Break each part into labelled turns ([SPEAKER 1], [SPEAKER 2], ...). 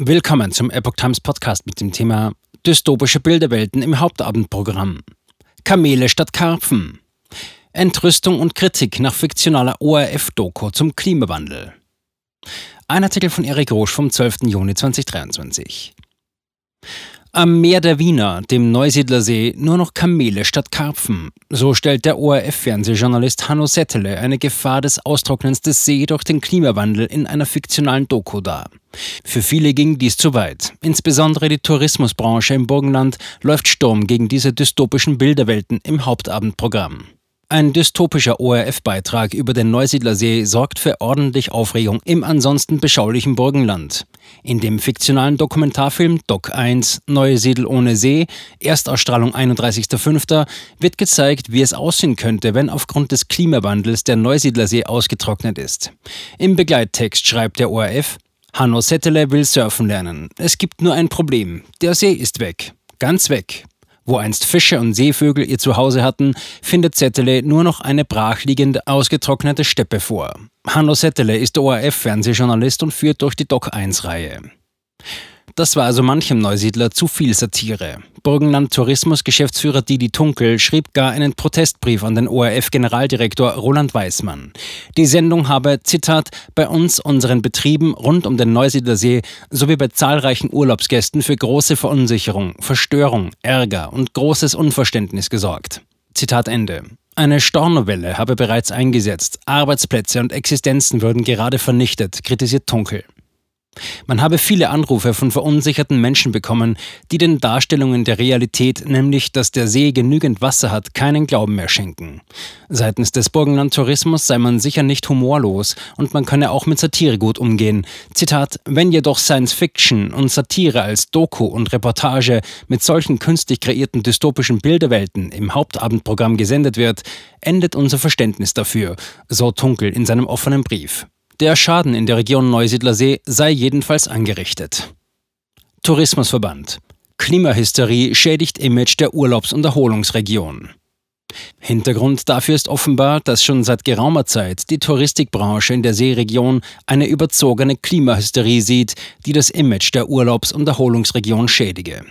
[SPEAKER 1] Willkommen zum Epoch Times Podcast mit dem Thema Dystopische Bilderwelten im Hauptabendprogramm. Kamele statt Karpfen. Entrüstung und Kritik nach fiktionaler ORF-Doku zum Klimawandel. Ein Artikel von Erik Rosch vom 12. Juni 2023. Am Meer der Wiener, dem Neusiedlersee, nur noch Kamele statt Karpfen. So stellt der ORF-Fernsehjournalist Hanno Settele eine Gefahr des Austrocknens des See durch den Klimawandel in einer fiktionalen Doku dar. Für viele ging dies zu weit. Insbesondere die Tourismusbranche im Burgenland läuft Sturm gegen diese dystopischen Bilderwelten im Hauptabendprogramm. Ein dystopischer ORF-Beitrag über den Neusiedlersee sorgt für ordentlich Aufregung im ansonsten beschaulichen Burgenland. In dem fiktionalen Dokumentarfilm Doc 1 Neusiedl ohne See, Erstausstrahlung 31.05., wird gezeigt, wie es aussehen könnte, wenn aufgrund des Klimawandels der Neusiedlersee ausgetrocknet ist. Im Begleittext schreibt der ORF, Hanno Settele will surfen lernen. Es gibt nur ein Problem. Der See ist weg. Ganz weg. Wo einst Fische und Seevögel ihr Zuhause hatten, findet Settele nur noch eine brachliegende, ausgetrocknete Steppe vor. Hanno Settele ist ORF-Fernsehjournalist und führt durch die Doc 1-Reihe. Das war also manchem Neusiedler zu viel Satire. Burgenland Tourismus-Geschäftsführer Didi Tunkel schrieb gar einen Protestbrief an den ORF-Generaldirektor Roland Weismann. Die Sendung habe, Zitat, bei uns, unseren Betrieben rund um den Neusiedlersee sowie bei zahlreichen Urlaubsgästen für große Verunsicherung, Verstörung, Ärger und großes Unverständnis gesorgt. Zitat Ende. Eine Stornowelle habe bereits eingesetzt, Arbeitsplätze und Existenzen würden gerade vernichtet, kritisiert Tunkel. Man habe viele Anrufe von verunsicherten Menschen bekommen, die den Darstellungen der Realität, nämlich dass der See genügend Wasser hat, keinen Glauben mehr schenken. Seitens des Burgenland Tourismus sei man sicher nicht humorlos und man könne auch mit Satire gut umgehen. Zitat: Wenn jedoch Science Fiction und Satire als Doku und Reportage mit solchen künstlich kreierten dystopischen Bilderwelten im Hauptabendprogramm gesendet wird, endet unser Verständnis dafür, so Tunkel in seinem offenen Brief. Der Schaden in der Region Neusiedlersee sei jedenfalls angerichtet. Tourismusverband. Klimahysterie schädigt Image der Urlaubs- und Erholungsregion. Hintergrund dafür ist offenbar, dass schon seit geraumer Zeit die Touristikbranche in der Seeregion eine überzogene Klimahysterie sieht, die das Image der Urlaubs- und Erholungsregion schädige.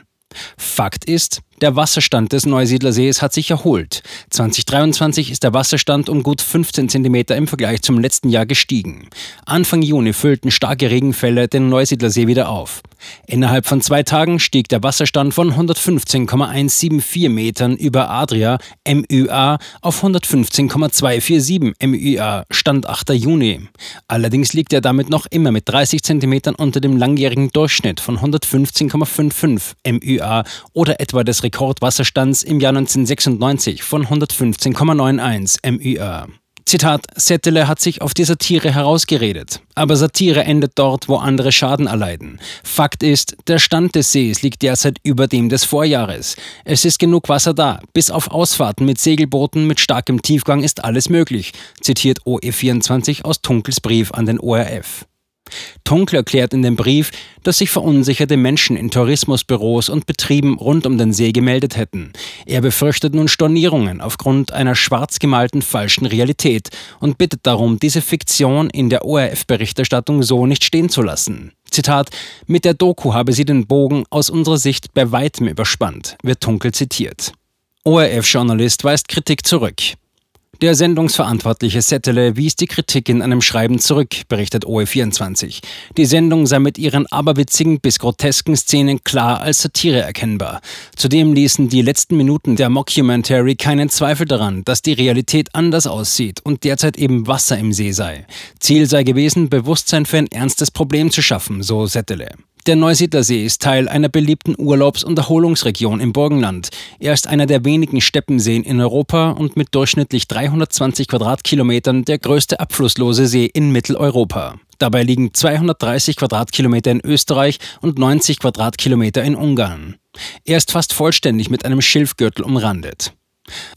[SPEAKER 1] Fakt ist, der Wasserstand des Neusiedlersees hat sich erholt. 2023 ist der Wasserstand um gut 15 cm im Vergleich zum letzten Jahr gestiegen. Anfang Juni füllten starke Regenfälle den Neusiedlersee wieder auf. Innerhalb von zwei Tagen stieg der Wasserstand von 115,174 Metern über Adria MÜA auf 115,247 MÜA Stand 8. Juni. Allerdings liegt er damit noch immer mit 30 Zentimetern unter dem langjährigen Durchschnitt von 115,55 MÜA oder etwa des Rekordwasserstands im Jahr 1996 von 115,91 MÜA. Zitat, Settele hat sich auf die Satire herausgeredet. Aber Satire endet dort, wo andere Schaden erleiden. Fakt ist, der Stand des Sees liegt derzeit über dem des Vorjahres. Es ist genug Wasser da. Bis auf Ausfahrten mit Segelbooten mit starkem Tiefgang ist alles möglich, zitiert OE24 aus Tunkels Brief an den ORF. Tunkel erklärt in dem Brief, dass sich verunsicherte Menschen in Tourismusbüros und Betrieben rund um den See gemeldet hätten. Er befürchtet nun Stornierungen aufgrund einer schwarz gemalten falschen Realität und bittet darum, diese Fiktion in der ORF-Berichterstattung so nicht stehen zu lassen. Zitat: Mit der Doku habe sie den Bogen aus unserer Sicht bei weitem überspannt, wird Tunkel zitiert. ORF-Journalist weist Kritik zurück. Der Sendungsverantwortliche Settele wies die Kritik in einem Schreiben zurück, berichtet OE24. Die Sendung sei mit ihren aberwitzigen bis grotesken Szenen klar als Satire erkennbar. Zudem ließen die letzten Minuten der Mockumentary keinen Zweifel daran, dass die Realität anders aussieht und derzeit eben Wasser im See sei. Ziel sei gewesen, Bewusstsein für ein ernstes Problem zu schaffen, so Settele. Der Neusiedlersee ist Teil einer beliebten Urlaubs- und Erholungsregion im Burgenland. Er ist einer der wenigen Steppenseen in Europa und mit durchschnittlich 320 Quadratkilometern der größte abflusslose See in Mitteleuropa. Dabei liegen 230 Quadratkilometer in Österreich und 90 Quadratkilometer in Ungarn. Er ist fast vollständig mit einem Schilfgürtel umrandet.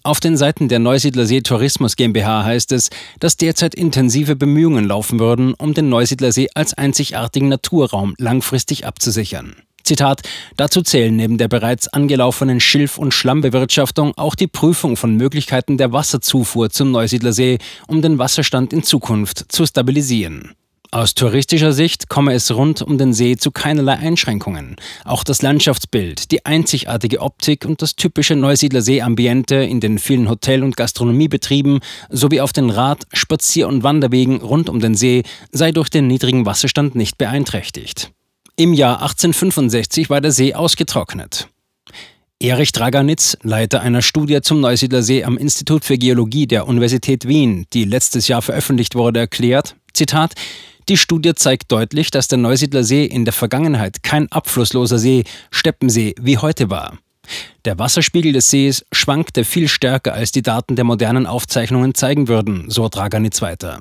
[SPEAKER 1] Auf den Seiten der Neusiedler See Tourismus GmbH heißt es, dass derzeit intensive Bemühungen laufen würden, um den Neusiedler See als einzigartigen Naturraum langfristig abzusichern. Zitat, dazu zählen neben der bereits angelaufenen Schilf- und Schlammbewirtschaftung auch die Prüfung von Möglichkeiten der Wasserzufuhr zum Neusiedler See, um den Wasserstand in Zukunft zu stabilisieren. Aus touristischer Sicht komme es rund um den See zu keinerlei Einschränkungen. Auch das Landschaftsbild, die einzigartige Optik und das typische Neusiedler See-Ambiente in den vielen Hotel- und Gastronomiebetrieben sowie auf den Rad-, Spazier- und Wanderwegen rund um den See sei durch den niedrigen Wasserstand nicht beeinträchtigt. Im Jahr 1865 war der See ausgetrocknet. Erich Draganitz, Leiter einer Studie zum Neusiedler See am Institut für Geologie der Universität Wien, die letztes Jahr veröffentlicht wurde, erklärt, Zitat, die Studie zeigt deutlich, dass der Neusiedler See in der Vergangenheit kein abflussloser See, Steppensee wie heute war. Der Wasserspiegel des Sees schwankte viel stärker, als die Daten der modernen Aufzeichnungen zeigen würden, so Draganitz weiter.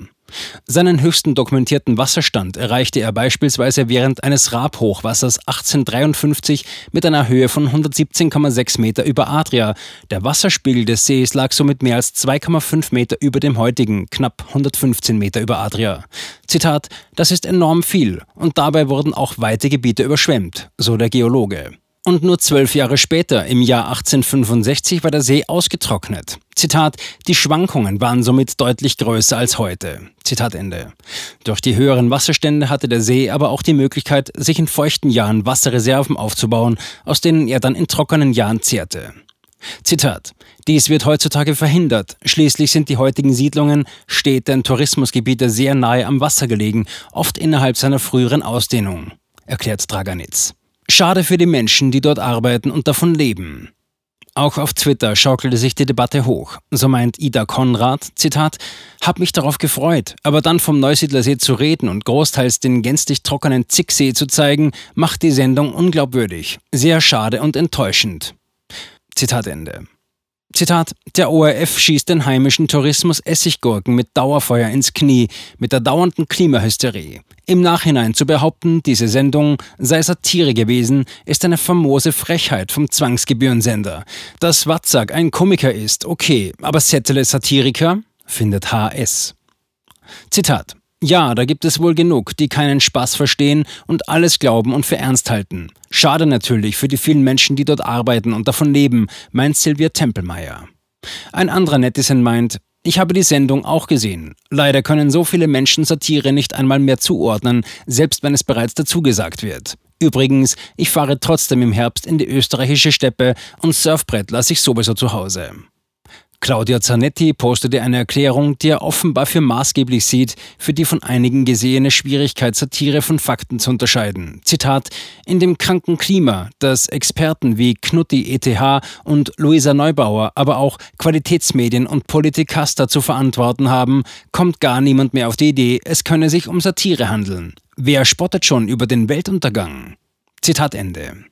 [SPEAKER 1] Seinen höchsten dokumentierten Wasserstand erreichte er beispielsweise während eines Rabhochwassers 1853 mit einer Höhe von 117,6 Meter über Adria. Der Wasserspiegel des Sees lag somit mehr als 2,5 Meter über dem heutigen, knapp 115 Meter über Adria. Zitat, das ist enorm viel und dabei wurden auch weite Gebiete überschwemmt, so der Geologe. Und nur zwölf Jahre später, im Jahr 1865, war der See ausgetrocknet. Zitat, die Schwankungen waren somit deutlich größer als heute. Zitat Ende. Durch die höheren Wasserstände hatte der See aber auch die Möglichkeit, sich in feuchten Jahren Wasserreserven aufzubauen, aus denen er dann in trockenen Jahren zehrte. Zitat. Dies wird heutzutage verhindert. Schließlich sind die heutigen Siedlungen, Städte und Tourismusgebiete sehr nahe am Wasser gelegen, oft innerhalb seiner früheren Ausdehnung, erklärt Draganitz. Schade für die Menschen, die dort arbeiten und davon leben. Auch auf Twitter schaukelte sich die Debatte hoch. So meint Ida Konrad, Zitat, hab mich darauf gefreut, aber dann vom Neusiedlersee zu reden und großteils den gänzlich trockenen Zicksee zu zeigen, macht die Sendung unglaubwürdig. Sehr schade und enttäuschend. Zitat Ende. Zitat, der ORF schießt den heimischen Tourismus Essiggurken mit Dauerfeuer ins Knie, mit der dauernden Klimahysterie. Im Nachhinein zu behaupten, diese Sendung sei Satire gewesen, ist eine famose Frechheit vom Zwangsgebührensender. Dass Watzak ein Komiker ist, okay, aber Settele Satiriker? findet HS. Zitat. Ja, da gibt es wohl genug, die keinen Spaß verstehen und alles glauben und für ernst halten. Schade natürlich für die vielen Menschen, die dort arbeiten und davon leben, meint Silvia Tempelmeier. Ein anderer Netizen meint, ich habe die Sendung auch gesehen. Leider können so viele Menschen Satire nicht einmal mehr zuordnen, selbst wenn es bereits dazu gesagt wird. Übrigens, ich fahre trotzdem im Herbst in die österreichische Steppe und Surfbrett lasse ich sowieso zu Hause. Claudia Zanetti postete eine Erklärung, die er offenbar für maßgeblich sieht, für die von einigen gesehene Schwierigkeit, Satire von Fakten zu unterscheiden. Zitat: In dem kranken Klima, das Experten wie Knutti ETH und Luisa Neubauer, aber auch Qualitätsmedien und Politikaster zu verantworten haben, kommt gar niemand mehr auf die Idee, es könne sich um Satire handeln. Wer spottet schon über den Weltuntergang? Zitat Ende.